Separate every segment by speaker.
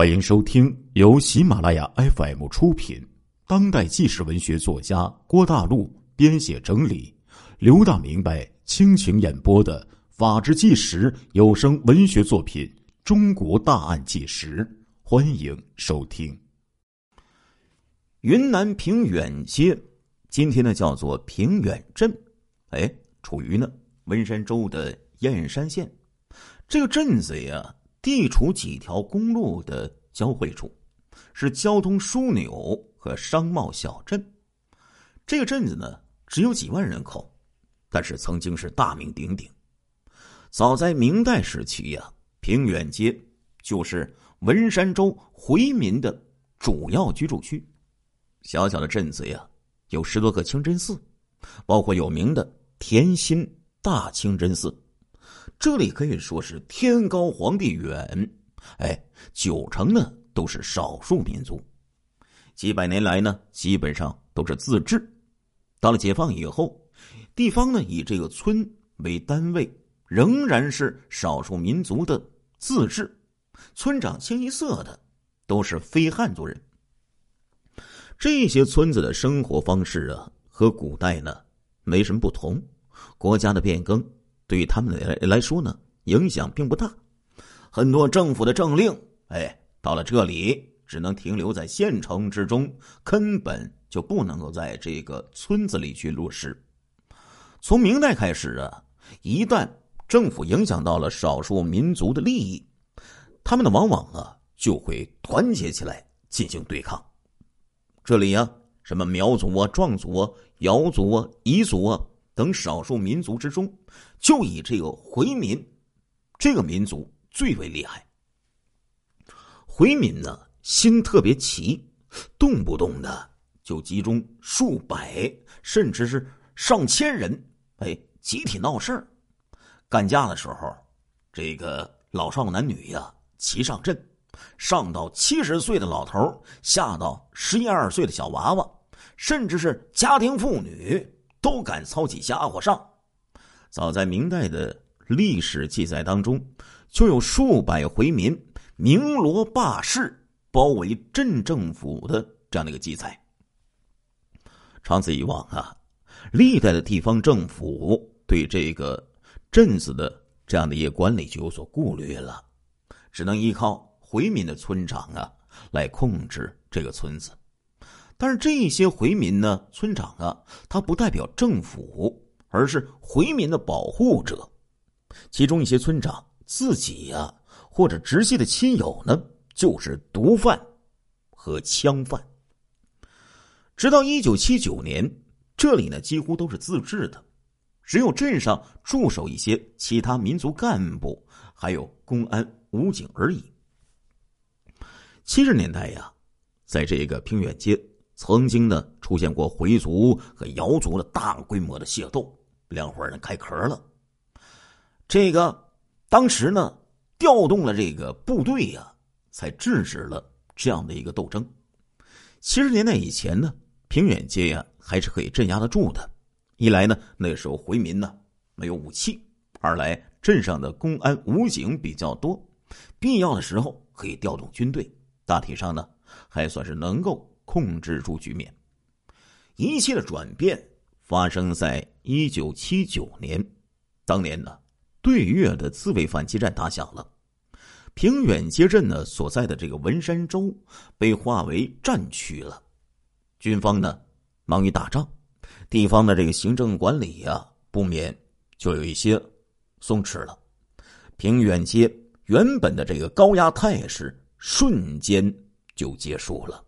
Speaker 1: 欢迎收听由喜马拉雅 FM 出品、当代纪实文学作家郭大陆编写整理、刘大明白倾情演播的《法制纪实》有声文学作品《中国大案纪实》，欢迎收听。
Speaker 2: 云南平远街，今天呢叫做平远镇，哎，处于呢文山州的燕山县。这个镇子呀。地处几条公路的交汇处，是交通枢纽和商贸小镇。这个镇子呢，只有几万人口，但是曾经是大名鼎鼎。早在明代时期呀，平远街就是文山州回民的主要居住区。小小的镇子呀，有十多个清真寺，包括有名的田心大清真寺。这里可以说是天高皇帝远，哎，九成呢都是少数民族，几百年来呢基本上都是自治。到了解放以后，地方呢以这个村为单位，仍然是少数民族的自治，村长清一色的都是非汉族人。这些村子的生活方式啊，和古代呢没什么不同，国家的变更。对于他们来来说呢，影响并不大。很多政府的政令，哎，到了这里只能停留在县城之中，根本就不能够在这个村子里去落实。从明代开始啊，一旦政府影响到了少数民族的利益，他们呢往往啊就会团结起来进行对抗。这里呀，什么苗族啊、壮族啊、瑶族啊、彝族啊。等少数民族之中，就以这个回民这个民族最为厉害。回民呢，心特别齐，动不动的就集中数百甚至是上千人，哎，集体闹事儿。干架的时候，这个老少男女呀齐上阵，上到七十岁的老头下到十一二岁的小娃娃，甚至是家庭妇女。都敢操起家伙上。早在明代的历史记载当中，就有数百回民鸣锣罢市，包围镇政府的这样的一个记载。长此以往啊，历代的地方政府对这个镇子的这样的一个管理就有所顾虑了，只能依靠回民的村长啊来控制这个村子。但是这些回民呢，村长啊，他不代表政府，而是回民的保护者。其中一些村长自己呀，或者直系的亲友呢，就是毒贩和枪贩。直到一九七九年，这里呢几乎都是自治的，只有镇上驻守一些其他民族干部，还有公安、武警而已。七十年代呀，在这个平远街。曾经呢，出现过回族和瑶族的大规模的械斗，两伙人开壳了。这个当时呢，调动了这个部队呀，才制止了这样的一个斗争。七十年代以前呢，平远街呀还是可以镇压得住的。一来呢，那时候回民呢没有武器；二来镇上的公安武警比较多，必要的时候可以调动军队。大体上呢，还算是能够。控制住局面，一切的转变发生在一九七九年。当年呢，对越的自卫反击战打响了，平远街镇呢所在的这个文山州被划为战区了。军方呢忙于打仗，地方的这个行政管理呀，不免就有一些松弛了。平远街原本的这个高压态势瞬间就结束了。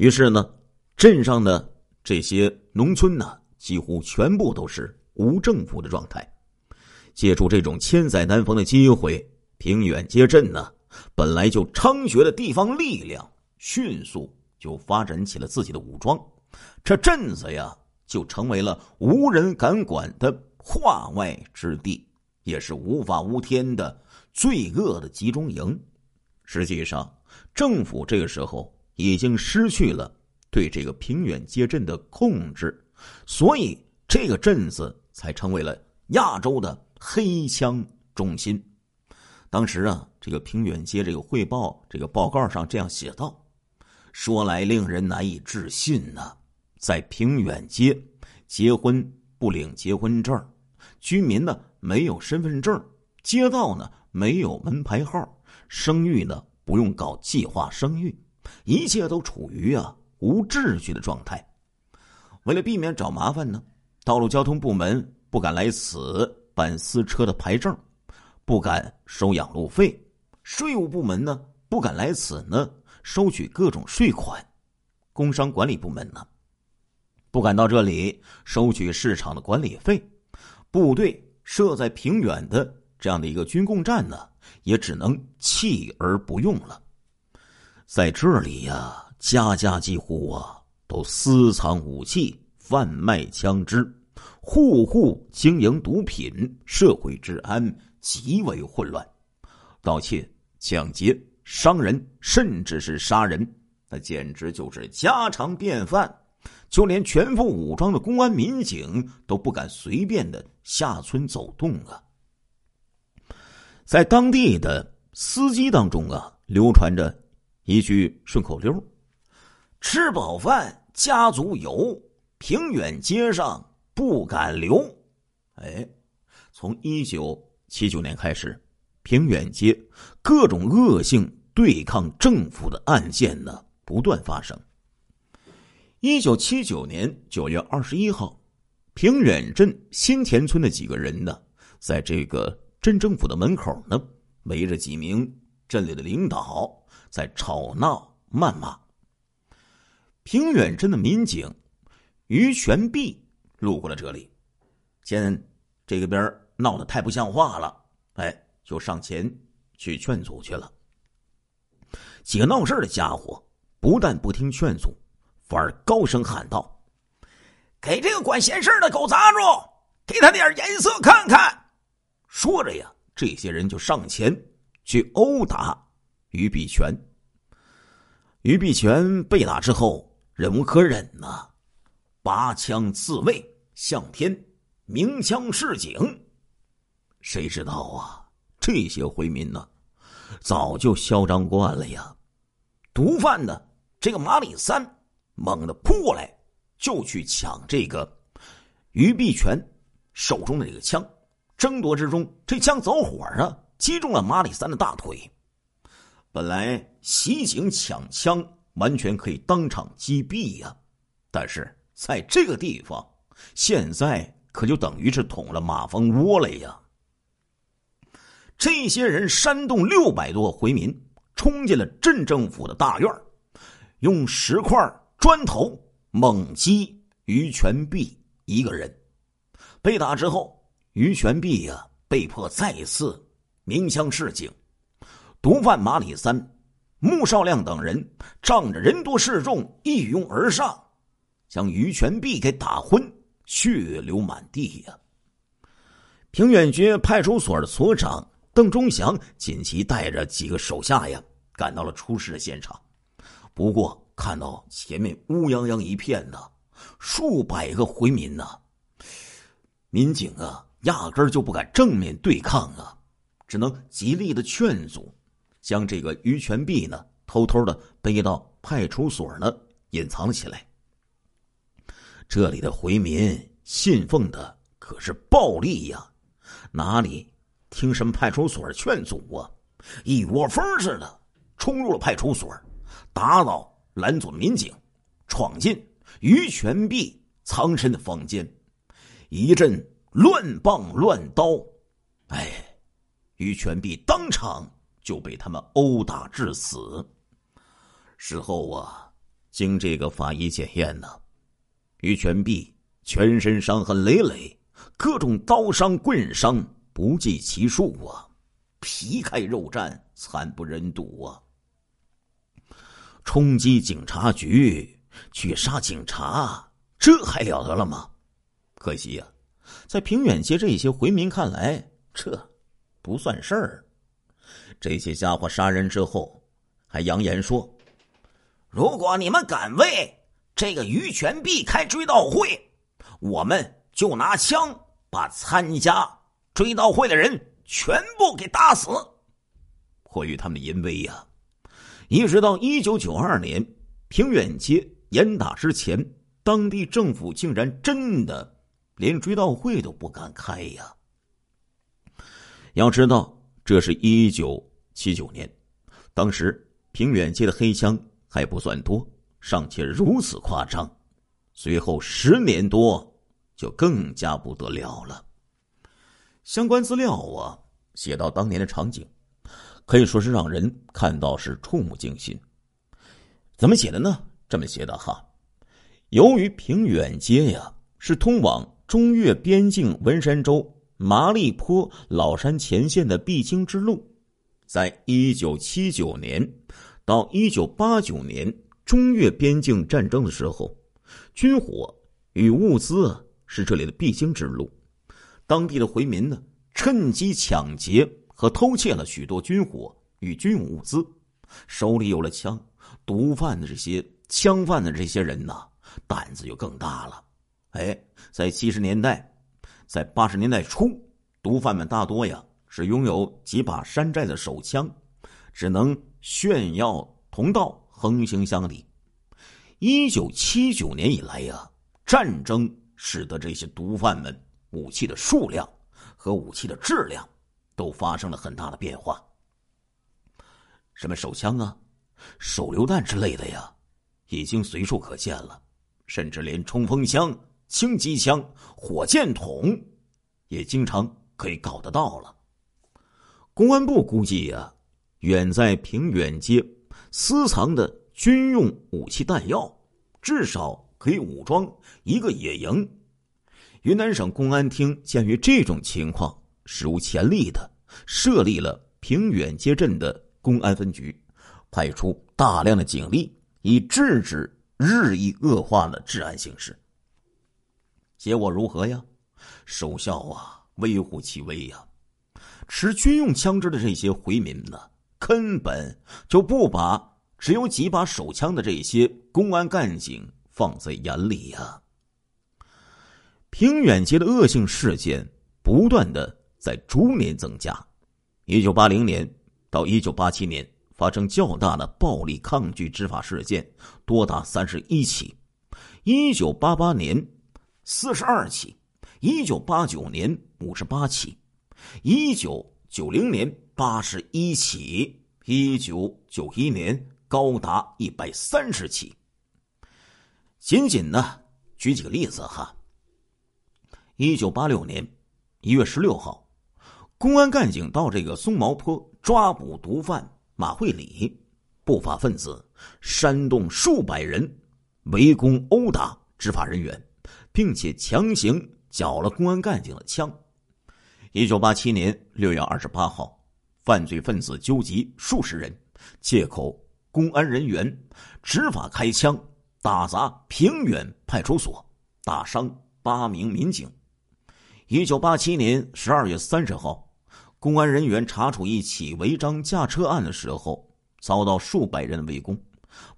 Speaker 2: 于是呢，镇上的这些农村呢，几乎全部都是无政府的状态。借助这种千载难逢的机会，平远街镇呢，本来就猖獗的地方力量，迅速就发展起了自己的武装。这镇子呀，就成为了无人敢管的化外之地，也是无法无天的罪恶的集中营。实际上，政府这个时候。已经失去了对这个平远街镇的控制，所以这个镇子才成为了亚洲的黑枪中心。当时啊，这个平远街这个汇报这个报告上这样写道：“说来令人难以置信呐，在平远街结婚不领结婚证，居民呢没有身份证，街道呢没有门牌号，生育呢不用搞计划生育，一切都处于啊无秩序的状态。为了避免找麻烦呢，道路交通部门不敢来此办私车的牌证。”不敢收养路费，税务部门呢不敢来此呢收取各种税款，工商管理部门呢不敢到这里收取市场的管理费，部队设在平远的这样的一个军供站呢也只能弃而不用了。在这里呀，家家几乎啊都私藏武器，贩卖枪支，户户经营毒品，社会治安。极为混乱，盗窃、抢劫、伤人，甚至是杀人，那简直就是家常便饭。就连全副武装的公安民警都不敢随便的下村走动啊！在当地的司机当中啊，流传着一句顺口溜：“吃饱饭，家族游，平远街上不敢留。”哎，从一九。七九年开始，平远街各种恶性对抗政府的案件呢不断发生。一九七九年九月二十一号，平远镇新田村的几个人呢，在这个镇政府的门口呢，围着几名镇里的领导在吵闹谩骂。平远镇的民警于全璧路过了这里，见这个边闹得太不像话了，哎，就上前去劝阻去了。几个闹事的家伙不但不听劝阻，反而高声喊道：“给这个管闲事的狗砸住，给他点颜色看看！”说着呀，这些人就上前去殴打于必全。于必全被打之后，忍无可忍呐，拔枪自卫，向天鸣枪示警。谁知道啊？这些回民呢，早就嚣张惯了呀。毒贩呢，这个马里三猛地扑过来，就去抢这个于必全手中的这个枪。争夺之中，这枪走火啊，击中了马里三的大腿。本来袭警抢枪完全可以当场击毙呀，但是在这个地方，现在可就等于是捅了马蜂窝了呀。这些人煽动六百多回民冲进了镇政府的大院用石块、砖头猛击于全璧一个人。被打之后，于全璧呀被迫再次鸣枪示警。毒贩马里三、穆少亮等人仗着人多势众，一拥而上，将于全璧给打昏，血流满地呀。平远街派出所的所长。邓忠祥紧急带着几个手下呀，赶到了出事的现场。不过看到前面乌泱泱一片呢，数百个回民呢，民警啊，压根儿就不敢正面对抗啊，只能极力的劝阻，将这个于全璧呢，偷偷的背到派出所呢，隐藏了起来。这里的回民信奉的可是暴力呀，哪里？听什么派出所劝阻啊！一窝蜂似的冲入了派出所，打倒拦阻民警，闯进于全璧藏身的房间，一阵乱棒乱刀，哎，于全璧当场就被他们殴打致死。事后啊，经这个法医检验呢，于全璧全身伤痕累累，各种刀伤棍伤。不计其数啊，皮开肉绽，惨不忍睹啊！冲击警察局去杀警察，这还了得了吗？可惜呀，在平远街这些回民看来，这不算事儿。这些家伙杀人之后，还扬言说：“如果你们敢为这个于全璧开追悼会，我们就拿枪把参加。”追悼会的人全部给打死，迫于他们的淫威呀。一直到一九九二年平远街严打之前，当地政府竟然真的连追悼会都不敢开呀。要知道，这是一九七九年，当时平远街的黑枪还不算多，尚且如此夸张。随后十年多，就更加不得了了。相关资料啊，写到当年的场景，可以说是让人看到是触目惊心。怎么写的呢？这么写的哈，由于平远街呀是通往中越边境文山州。麻栗坡老山前线的必经之路，在一九七九年到一九八九年中越边境战争的时候，军火与物资是这里的必经之路。当地的回民呢，趁机抢劫和偷窃了许多军火与军用物资，手里有了枪，毒贩的这些枪贩的这些人呢，胆子就更大了。哎，在七十年代。在八十年代初，毒贩们大多呀是拥有几把山寨的手枪，只能炫耀同道，横行乡里。一九七九年以来呀，战争使得这些毒贩们武器的数量和武器的质量都发生了很大的变化。什么手枪啊、手榴弹之类的呀，已经随处可见了，甚至连冲锋枪。轻机枪、火箭筒，也经常可以搞得到了。公安部估计呀，远在平远街私藏的军用武器弹药，至少可以武装一个野营。云南省公安厅鉴于这种情况史无前例的，设立了平远街镇的公安分局，派出大量的警力，以制止日益恶化的治安形势。结果如何呀？收效啊，微乎其微呀。持军用枪支的这些回民呢，根本就不把只有几把手枪的这些公安干警放在眼里呀。平远街的恶性事件不断的在逐年增加。一九八零年到一九八七年，发生较大的暴力抗拒执法事件多达三十一起。一九八八年。四十二起，一九八九年五十八起，一九九零年八十一起，一九九一年高达一百三十起。仅仅呢，举几个例子哈。一九八六年一月十六号，公安干警到这个松毛坡抓捕毒贩马会礼，不法分子煽动数百人围攻殴打执法人员。并且强行缴了公安干警的枪。一九八七年六月二十八号，犯罪分子纠集数十人，借口公安人员执法开枪，打砸平远派出所，打伤八名民警。一九八七年十二月三十号，公安人员查处一起违章驾车案的时候，遭到数百人围攻，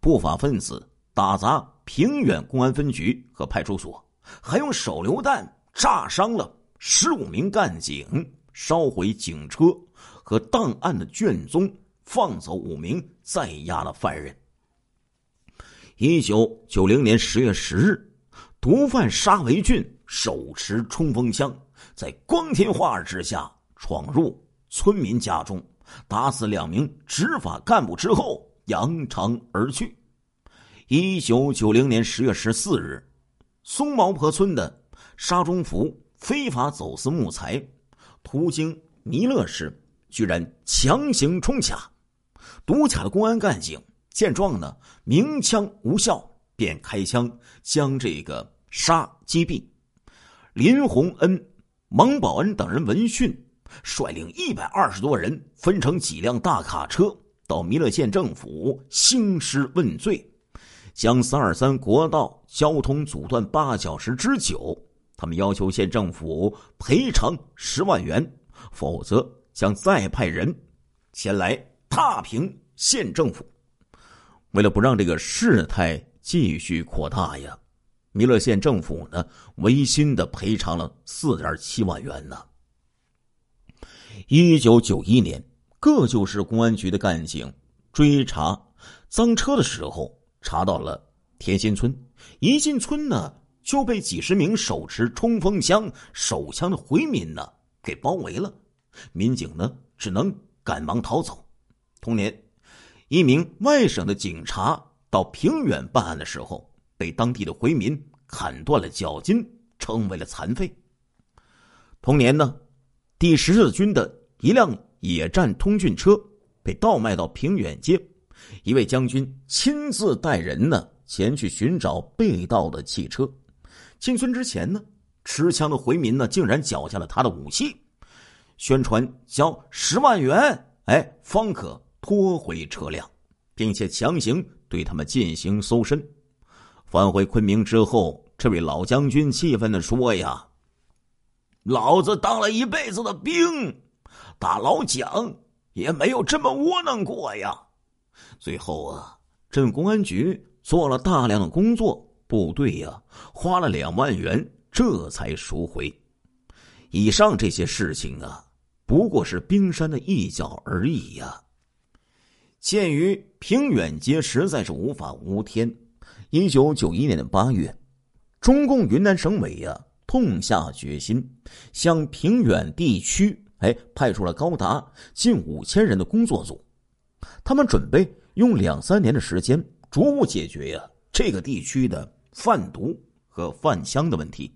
Speaker 2: 不法分子打砸平远公安分局和派出所。还用手榴弹炸伤了十五名干警，烧毁警车和档案的卷宗，放走五名在押的犯人。一九九零年十月十日，毒贩沙维俊手持冲锋枪，在光天化日之下闯入村民家中，打死两名执法干部之后扬长而去。一九九零年十月十四日。松毛坡村的沙中福非法走私木材，途经弥勒市，居然强行冲卡。堵卡的公安干警见状呢，鸣枪无效，便开枪将这个杀击毙。林洪恩、蒙宝恩等人闻讯，率领一百二十多人，分成几辆大卡车，到弥勒县政府兴师问罪。将三二三国道交通阻断八小时之久，他们要求县政府赔偿十万元，否则将再派人前来踏平县政府。为了不让这个事态继续扩大呀，弥勒县政府呢违心的赔偿了四点七万元呢。一九九一年，各旧市公安局的干警追查赃车的时候，查到了田心村。一进村呢，就被几十名手持冲锋枪、手枪的回民呢给包围了。民警呢，只能赶忙逃走。同年，一名外省的警察到平远办案的时候，被当地的回民砍断了脚筋，成为了残废。同年呢，第十四军的一辆野战通讯车被盗卖到平远街，一位将军亲自带人呢前去寻找被盗的汽车。进村之前呢，持枪的回民呢竟然缴下了他的武器。宣传交十万元，哎，方可拖回车辆，并且强行对他们进行搜身。返回昆明之后，这位老将军气愤的说：“呀，老子当了一辈子的兵，打老蒋也没有这么窝囊过呀！”最后啊，镇公安局做了大量的工作，部队呀花了两万元，这才赎回。以上这些事情啊。不过是冰山的一角而已呀。鉴于平远街实在是无法无天，一九九一年的八月，中共云南省委呀痛下决心，向平远地区哎派出了高达近五千人的工作组，他们准备用两三年的时间逐步解决呀这个地区的贩毒和贩香的问题。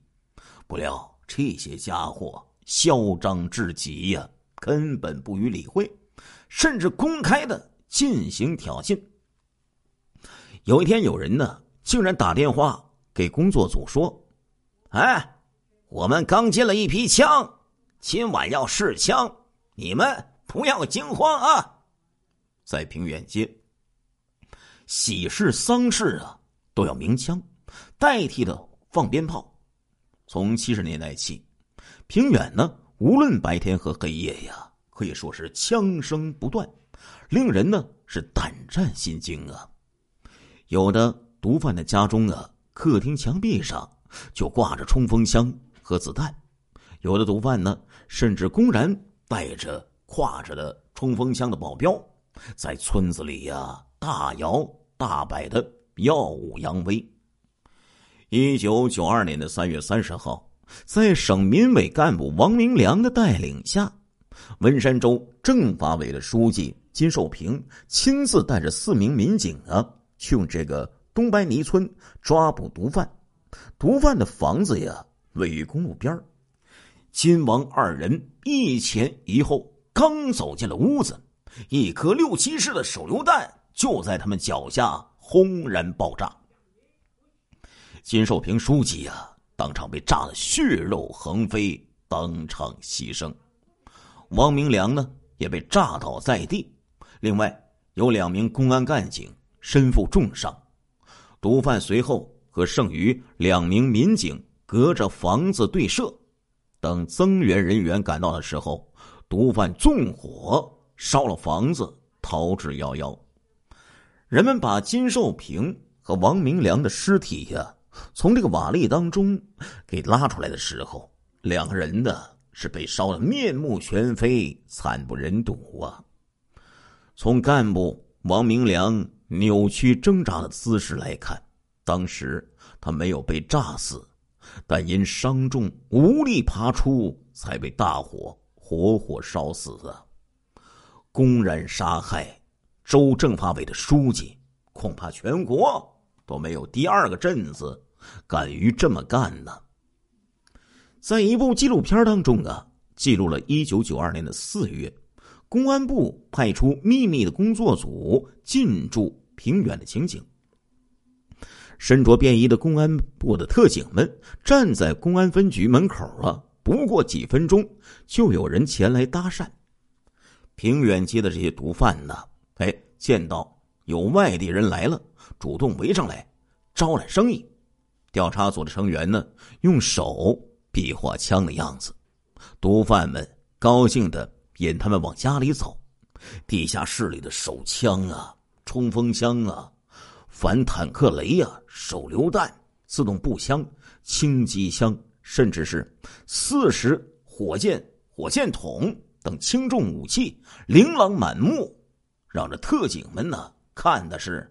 Speaker 2: 不料这些家伙。嚣张至极呀，根本不予理会，甚至公开的进行挑衅。有一天，有人呢竟然打电话给工作组说：“哎，我们刚进了一批枪，今晚要试枪，你们不要惊慌啊！”在平远街，喜事丧事啊都要鸣枪，代替的放鞭炮。从七十年代起。平远呢，无论白天和黑夜呀，可以说是枪声不断，令人呢是胆战心惊啊。有的毒贩的家中啊，客厅墙壁上就挂着冲锋枪和子弹；有的毒贩呢，甚至公然带着挎着的冲锋枪的保镖，在村子里呀大摇大摆的耀武扬威。一九九二年的三月三十号。在省民委干部王明良的带领下，文山州政法委的书记金寿平亲自带着四名民警啊，去这个东白泥村抓捕毒贩。毒贩的房子呀，位于公路边金王二人一前一后，刚走进了屋子，一颗六七式的手榴弹就在他们脚下轰然爆炸。金寿平书记呀！当场被炸得血肉横飞，当场牺牲。王明良呢也被炸倒在地。另外有两名公安干警身负重伤。毒贩随后和剩余两名民警隔着房子对射。等增援人员赶到的时候，毒贩纵火烧了房子，逃之夭夭。人们把金寿平和王明良的尸体呀。从这个瓦砾当中给拉出来的时候，两个人呢是被烧得面目全非、惨不忍睹啊！从干部王明良扭曲挣扎的姿势来看，当时他没有被炸死，但因伤重无力爬出，才被大火活活烧死啊！公然杀害州政法委的书记，恐怕全国都没有第二个镇子。敢于这么干呢？在一部纪录片当中啊，记录了1992年的四月，公安部派出秘密的工作组进驻平远的情景。身着便衣的公安部的特警们站在公安分局门口啊，不过几分钟，就有人前来搭讪。平远街的这些毒贩呢，哎，见到有外地人来了，主动围上来招揽生意。调查组的成员呢，用手比划枪的样子，毒贩们高兴的引他们往家里走。地下室里的手枪啊、冲锋枪啊、反坦克雷啊、手榴弹、自动步枪、轻机枪，甚至是四十火箭火箭筒等轻重武器，琳琅满目，让这特警们呢看的是